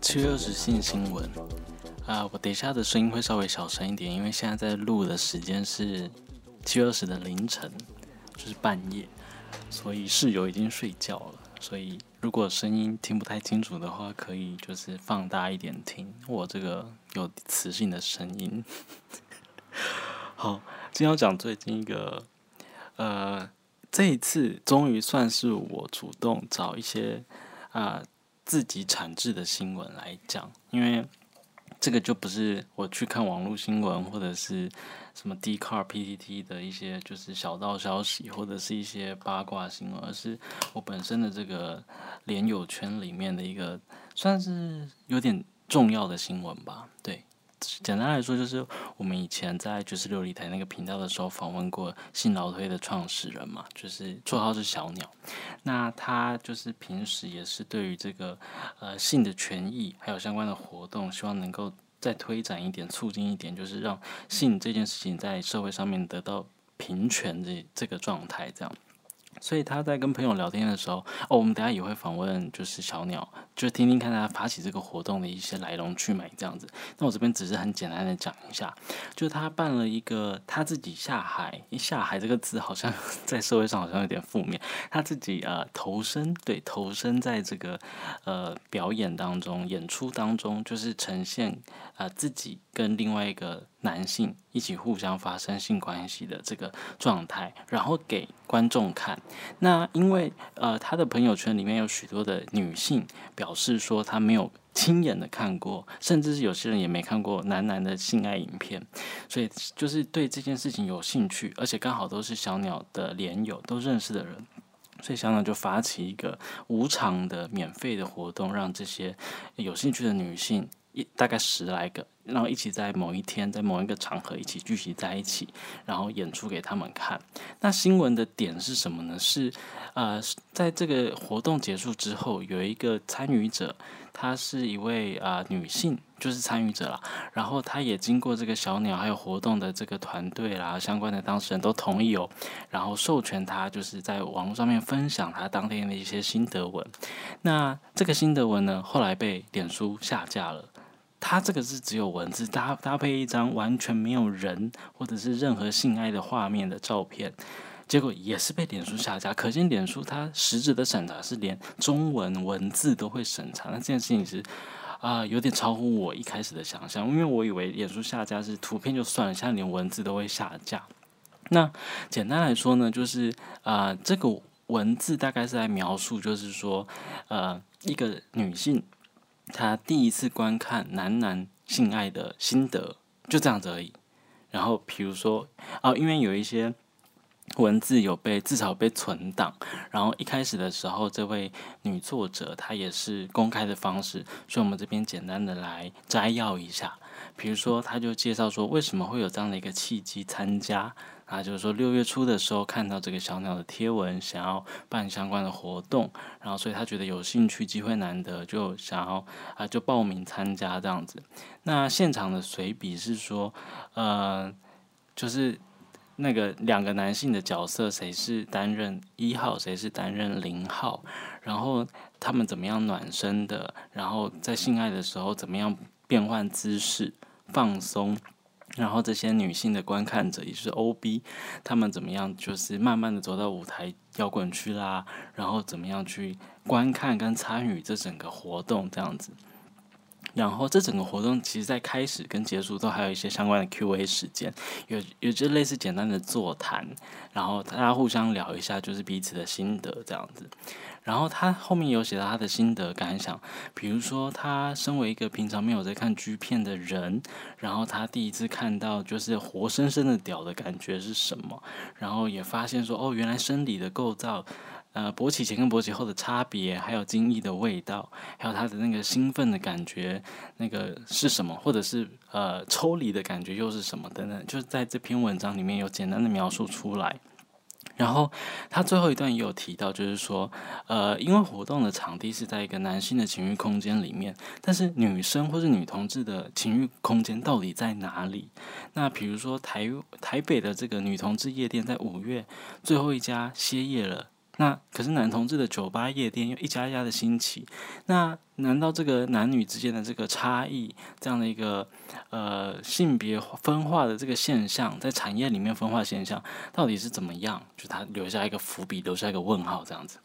七月二十性新闻啊，我等一下的声音会稍微小声一点，因为现在在录的时间是七月二十的凌晨，就是半夜，所以室友已经睡觉了，所以如果声音听不太清楚的话，可以就是放大一点听我这个有磁性的声音。好，今天要讲最近一个，呃，这一次终于算是我主动找一些啊自己产制的新闻来讲，因为这个就不是我去看网络新闻或者是什么 d c a r PTT 的一些就是小道消息或者是一些八卦新闻，而是我本身的这个连友圈里面的一个算是有点重要的新闻吧，对。简单来说，就是我们以前在九十六里台那个频道的时候，访问过性劳推的创始人嘛，就是绰号是小鸟。那他就是平时也是对于这个呃性的权益还有相关的活动，希望能够再推展一点、促进一点，就是让性这件事情在社会上面得到平权这这个状态，这样。所以他在跟朋友聊天的时候，哦，我们等下也会访问，就是小鸟，就听听看他发起这个活动的一些来龙去脉这样子。那我这边只是很简单的讲一下，就是他办了一个他自己下海，一下海这个字好像 在社会上好像有点负面，他自己呃投身，对，投身在这个呃表演当中、演出当中，就是呈现啊自己跟另外一个。男性一起互相发生性关系的这个状态，然后给观众看。那因为呃，他的朋友圈里面有许多的女性表表示说，他没有亲眼的看过，甚至是有些人也没看过男男的性爱影片，所以就是对这件事情有兴趣，而且刚好都是小鸟的连友都认识的人，所以小鸟就发起一个无偿的免费的活动，让这些有兴趣的女性。一大概十来个，然后一起在某一天，在某一个场合一起聚集在一起，然后演出给他们看。那新闻的点是什么呢？是呃，在这个活动结束之后，有一个参与者，她是一位啊女性，就是参与者啦。然后她也经过这个小鸟还有活动的这个团队啦，相关的当事人都同意哦，然后授权她就是在网络上面分享她当天的一些心得文。那这个心得文呢，后来被脸书下架了。它这个是只有文字搭搭配一张完全没有人或者是任何性爱的画面的照片，结果也是被脸书下架。可见脸书它实质的审查是连中文文字都会审查。那这件事情是啊，有点超乎我一开始的想象，因为我以为脸书下架是图片就算了，现在连文字都会下架。那简单来说呢，就是啊，这个文字大概是在描述，就是说呃，一个女性。他第一次观看男男性爱的心得就这样子而已。然后比如说哦，因为有一些文字有被至少被存档，然后一开始的时候，这位女作者她也是公开的方式，所以我们这边简单的来摘要一下。比如说，他就介绍说为什么会有这样的一个契机参加。啊，就是说六月初的时候看到这个小鸟的贴文，想要办相关的活动，然后所以他觉得有兴趣，机会难得，就想要啊就报名参加这样子。那现场的随笔是说，呃，就是那个两个男性的角色，谁是担任一号，谁是担任零号，然后他们怎么样暖身的，然后在性爱的时候怎么样变换姿势放松。然后这些女性的观看者，也就是 O.B，他们怎么样？就是慢慢的走到舞台摇滚区啦，然后怎么样去观看跟参与这整个活动这样子。然后这整个活动其实，在开始跟结束都还有一些相关的 Q&A 时间，有有就类似简单的座谈，然后大家互相聊一下，就是彼此的心得这样子。然后他后面有写到他的心得感想，比如说他身为一个平常没有在看剧片的人，然后他第一次看到就是活生生的屌的感觉是什么，然后也发现说哦，原来生理的构造，呃，勃起前跟勃起后的差别，还有精液的味道，还有他的那个兴奋的感觉，那个是什么，或者是呃抽离的感觉又是什么等等，就是在这篇文章里面有简单的描述出来。然后他最后一段也有提到，就是说，呃，因为活动的场地是在一个男性的情欲空间里面，但是女生或是女同志的情欲空间到底在哪里？那比如说台台北的这个女同志夜店，在五月最后一家歇业了，那可是男同志的酒吧夜店又一家一家的兴起，那难道这个男女之间的这个差异，这样的一个呃性别分化的这个现象，在产业里面分化现象到底是怎么样？就他留下一个伏笔，留下一个问号这样子。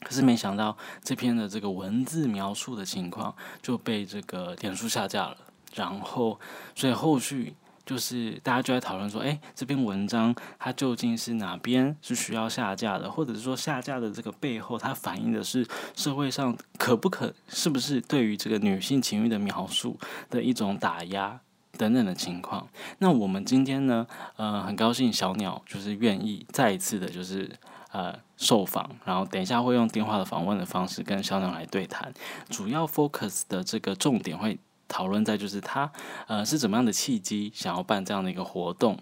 可是没想到这篇的这个文字描述的情况就被这个点数下架了，然后所以后续。就是大家就在讨论说，哎，这篇文章它究竟是哪边是需要下架的，或者是说下架的这个背后，它反映的是社会上可不可是不是对于这个女性情欲的描述的一种打压等等的情况。那我们今天呢，呃，很高兴小鸟就是愿意再一次的，就是呃受访，然后等一下会用电话的访问的方式跟小鸟来对谈，主要 focus 的这个重点会。讨论在就是他呃是怎么样的契机想要办这样的一个活动，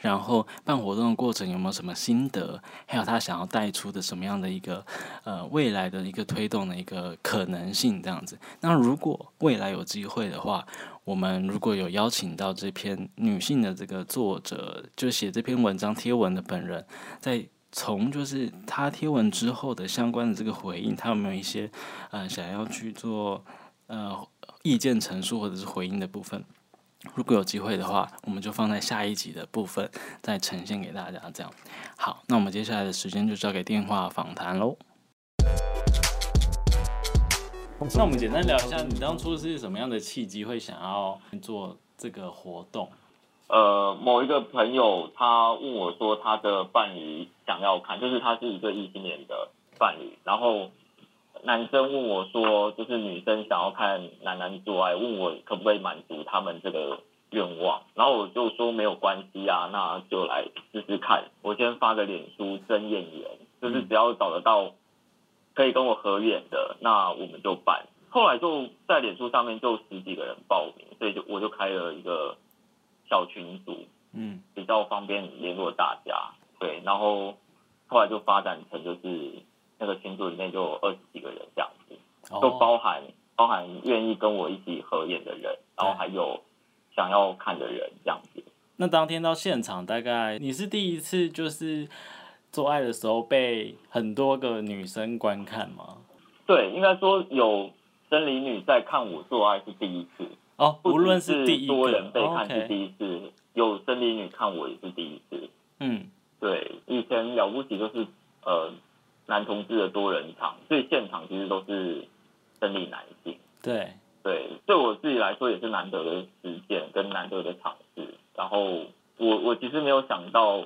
然后办活动的过程有没有什么心得，还有他想要带出的什么样的一个呃未来的一个推动的一个可能性这样子。那如果未来有机会的话，我们如果有邀请到这篇女性的这个作者，就写这篇文章贴文的本人，在从就是他贴文之后的相关的这个回应，他有没有一些呃想要去做呃。意见陈述或者是回应的部分，如果有机会的话，我们就放在下一集的部分再呈现给大家。这样好，那我们接下来的时间就交给电话访谈喽。那我们简单聊一下，你当初是什么样的契机会想要做这个活动？呃，某一个朋友他问我说，他的伴侣想要看，就是他是一个异性恋的伴侣，然后。男生问我说：“就是女生想要看男男做爱，问我可不可以满足他们这个愿望。”然后我就说：“没有关系啊，那就来试试看。我先发个脸书真演员，就是只要找得到可以跟我合眼的，那我们就办。”后来就在脸书上面就十几个人报名，所以就我就开了一个小群组，嗯，比较方便联络大家。对，然后后来就发展成就是。那个群组里面就有二十几个人这样子，都包含包含愿意跟我一起合演的人，然后还有想要看的人这样子。那当天到现场，大概你是第一次就是做爱的时候被很多个女生观看吗？对，应该说有生理女在看我做爱是第一次哦，无论是第一多人被看是第一次，有生理女看我也是第一次。嗯，对，以前了不起就是呃。男同志的多人场，所以现场其实都是生理男性。对对，对我自己来说也是难得的实践跟难得的尝试。然后我我其实没有想到，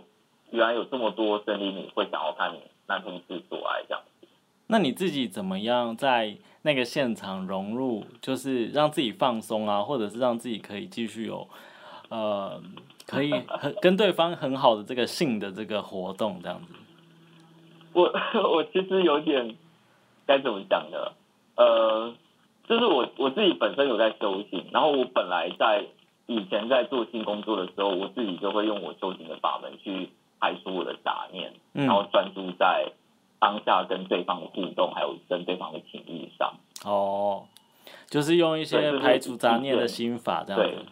原来有这么多生理女会想要看男同志做爱这样子。那你自己怎么样在那个现场融入，就是让自己放松啊，或者是让自己可以继续有呃可以很跟对方很好的这个性的这个活动这样子？我 我其实有点该怎么讲呢？呃，就是我我自己本身有在修行，然后我本来在以前在做性工作的时候，我自己就会用我修行的法门去排除我的杂念，然后专注在当下跟对方的互动，还有跟对方的情谊上。哦，就是用一些排除杂念的心法这样子。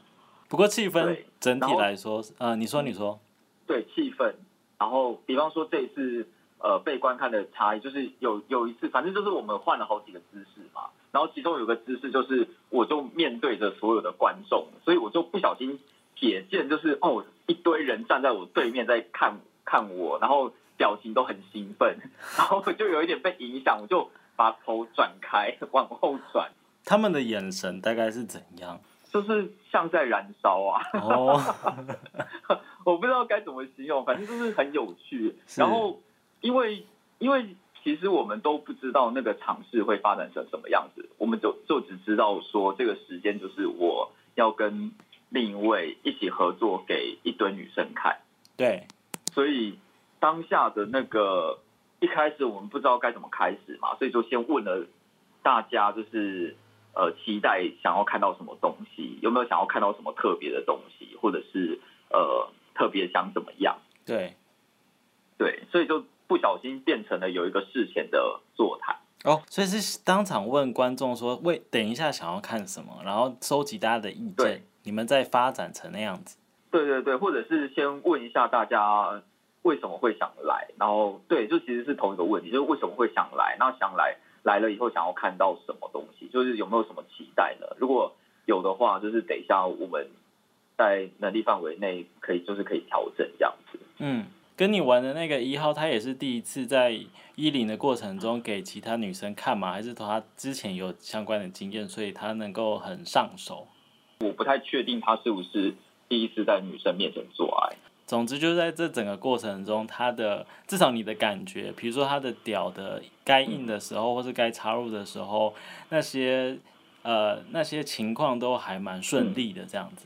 不过气氛整体来说，呃，你说你说，对气氛，然后比方说这一次。呃，被观看的差异就是有有一次，反正就是我们换了好几个姿势嘛，然后其中有个姿势就是，我就面对着所有的观众，所以我就不小心瞥见，就是哦，一堆人站在我对面在看看我，然后表情都很兴奋，然后就有一点被影响，我就把头转开，往后转。他们的眼神大概是怎样？就是像在燃烧啊！哦，我不知道该怎么形容，反正就是很有趣，然后。因为，因为其实我们都不知道那个场试会发展成什么样子，我们就就只知道说这个时间就是我要跟另一位一起合作给一堆女生看。对，所以当下的那个一开始我们不知道该怎么开始嘛，所以就先问了大家，就是呃期待想要看到什么东西，有没有想要看到什么特别的东西，或者是呃特别想怎么样？对，对，所以就。不小心变成了有一个事前的座谈哦，所以是当场问观众说：“为等一下想要看什么？”然后收集大家的意见，你们再发展成那样子。对对对，或者是先问一下大家为什么会想来？然后对，就其实是同一个问题，就是为什么会想来？那想来来了以后想要看到什么东西？就是有没有什么期待呢？如果有的话，就是等一下我们在能力范围内可以就是可以调整这样子。嗯，跟你玩的那个一号，他也是第一次在一零的过程中给其他女生看吗？还是他之前有相关的经验，所以他能够很上手？我不太确定他是不是第一次在女生面前做爱。总之就是在这整个过程中，他的至少你的感觉，比如说他的屌的该硬的时候，或是该插入的时候，那些呃那些情况都还蛮顺利的，这样子。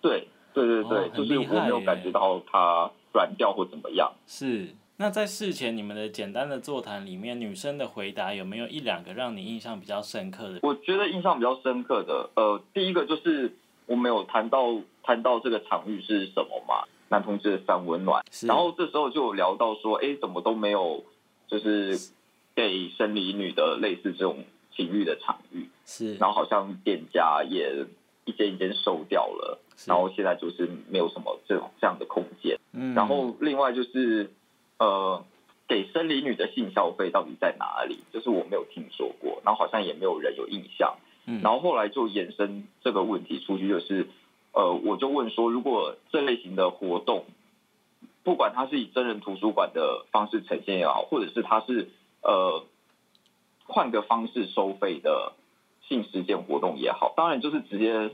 对对对对，哦就是我没有感觉到它软掉或怎么样。是。那在事前你们的简单的座谈里面，女生的回答有没有一两个让你印象比较深刻的？我觉得印象比较深刻的，呃，第一个就是我没有谈到谈到这个场域是什么嘛，男同志的三温暖，是。然后这时候就有聊到说，哎，怎么都没有就是给生理女的类似这种情欲的场域，是，然后好像店家也一间一间收掉了，是然后现在就是没有什么这种这样的空间。嗯，然后另外就是呃，给生理女的性消费到底在哪里？就是我没有听说过，然后好像也没有人有印象。嗯然后后来就延伸这个问题出去，就是呃，我就问说，如果这类型的活动，不管它是以真人图书馆的方式呈现也好，或者是它是呃换个方式收费的性实践活动也好，当然就是直接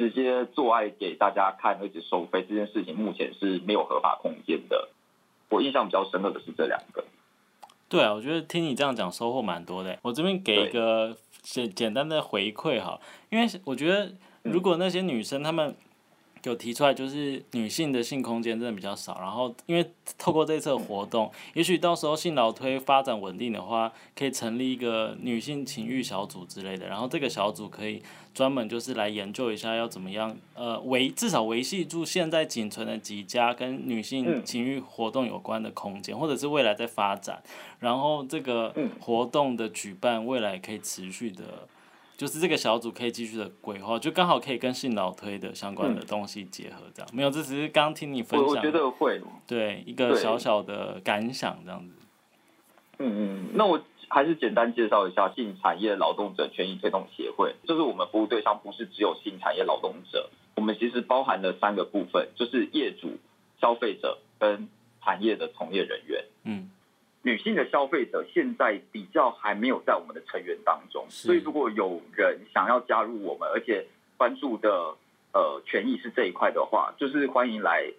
直接做爱给大家看，而且收费这件事情目前是没有合法空间的。我印象比较深刻的是这两个。对啊，我觉得听你这样讲收获蛮多的。我这边给一个简简单的回馈哈，因为我觉得如果那些女生她们有提出来，就是女性的性空间真的比较少，然后因为透过这次活动，也许到时候性劳推发展稳定的话，可以成立一个女性情欲小组之类的，然后这个小组可以专门就是来研究一下要怎么样，呃维至少维系住现在仅存的几家跟女性嗯情欲活动有关的空间，或者是未来在发展，然后这个嗯活动的举办未来可以持续的。就是这个小组可以继续的规划，就刚好可以跟性老推的相关的东西结合，这样、没有，这只是刚听你分我我享，觉得会，对一个小小的感想这样子。嗯嗯，那我还是简单介绍一下性产业劳动者权益推动协会，就是我们服务对象不是只有性产业劳动者，我们其实包含了三个部分，就是业主、消费者跟产业的从业人员。嗯，女性的消费者现在比较还没有在我们的成员当中，所以如果有人想要加入我们，而且关注的呃权益是这一块的话，就是欢迎来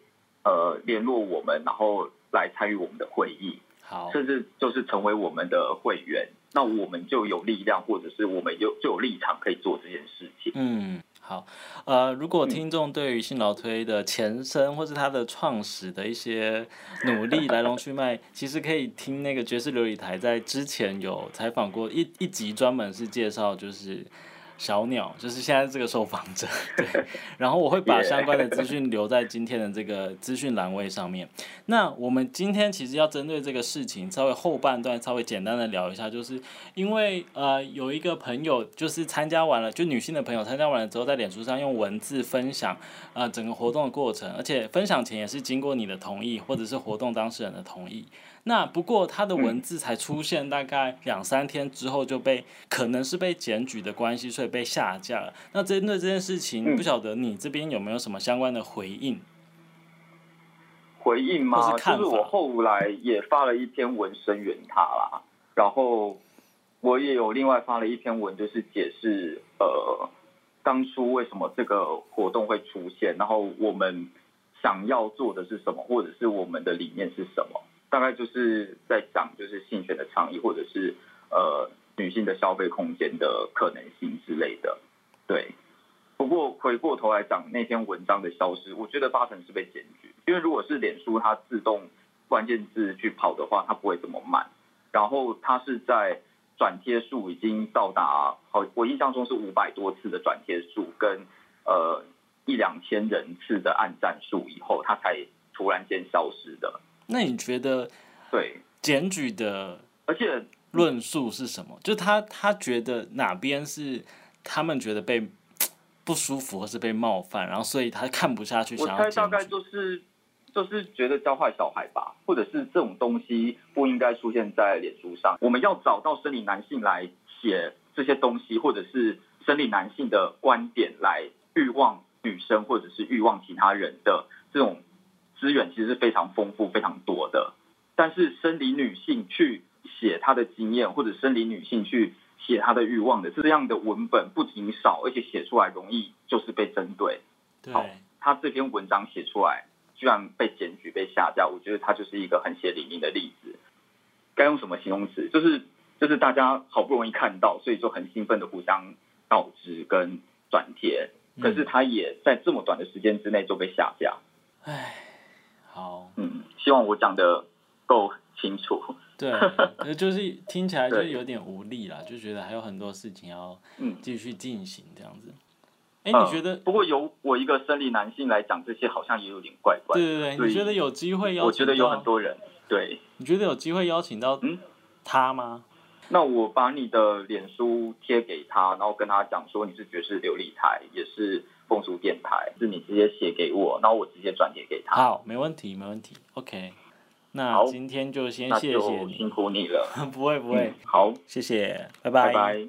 呃联络我们，然后来参与我们的会议。好，甚至就是成为我们的会员，那我们就有力量，或者是我们有就有立场可以做这件事情。嗯，好，呃，如果听众对于新劳推的前身或是它的创始的一些努力来龙去脉，其实可以听那个爵士琉璃台在之前有采访过一一集，专门是介绍就是。小鸟就是现在这个受访者，对，然后我会把相关的资讯留在今天的这个资讯栏位上面。那我们今天其实要针对这个事情，稍微后半段稍微简单的聊一下，就是因为呃有一个朋友就是参加完了，就女性的朋友参加完了之后，在脸书上用文字分享呃整个活动的过程，而且分享前也是经过你的同意或者是活动当事人的同意。那不过他的文字才出现大概两三天之后就被可能是被检举的关系，所以被下架了。那针对这件事情，嗯不晓得你这边有没有什么相关的回应？回应吗？或是看就是我后来也发了一篇文声援他啦，然后我也有另外发了一篇文，就是解释呃当初为什么这个活动会出现，然后我们想要做的是什么，或者是我们的理念是什么，大概就是在讲就是性权的倡议，或者是呃女性的消费空间的可能性之类的，对。不过回过头来讲那篇文章的消失，我觉得八成是被检举，因为如果是脸书它自动关键字去跑的话，它不会这么慢。然后它是在转贴数已经到达好，我印象中是五百多次的转贴数跟呃一两千人次的按赞数以后，它才突然间消失的。那你觉得对，检举的而且论述是什么？就他他觉得哪边是他们觉得被不舒服或是被冒犯，然后所以他看不下去，我想要猜大概。就是就是觉得教坏小孩吧，或者是这种东西不应该出现在脸书上。我们要找到生理男性来写这些东西，或者是生理男性的观点来欲望女生或者是欲望其他人的这种资源，其实是非常丰富、非常多的。但是生理女性去写她的经验，或者生理女性去写她的欲望的这样的文本不仅少，而且写出来容易就是被针对。对，他这篇文章写出来，居然被检举、被下架，我觉得他就是一个很血淋淋的例子。该用什么形容词？就是就是大家好不容易看到，所以就很兴奋的互相告知跟转贴，可是他也在这么短的时间之内就被下架。唉，好，嗯，希望我讲的够清楚。对，呃 就是听起来就是有点无力啦，就觉得还有很多事情要嗯，继续进行这样子。哎、呃你觉得？不过由我一个生理男性来讲这些，好像也有点怪怪的。对对对，你觉得有机会邀请我觉得有到很多人对。你觉得有机会邀请到嗯他吗？那我把你的脸书贴给他，然后跟他讲说你是爵士琉璃台，也是风俗电台，是你直接写给我，然后我直接转接给他。好，没问题，没问题。OK，那今天就先谢谢你辛，苦你了。不会不会嗯，好，谢谢，拜拜拜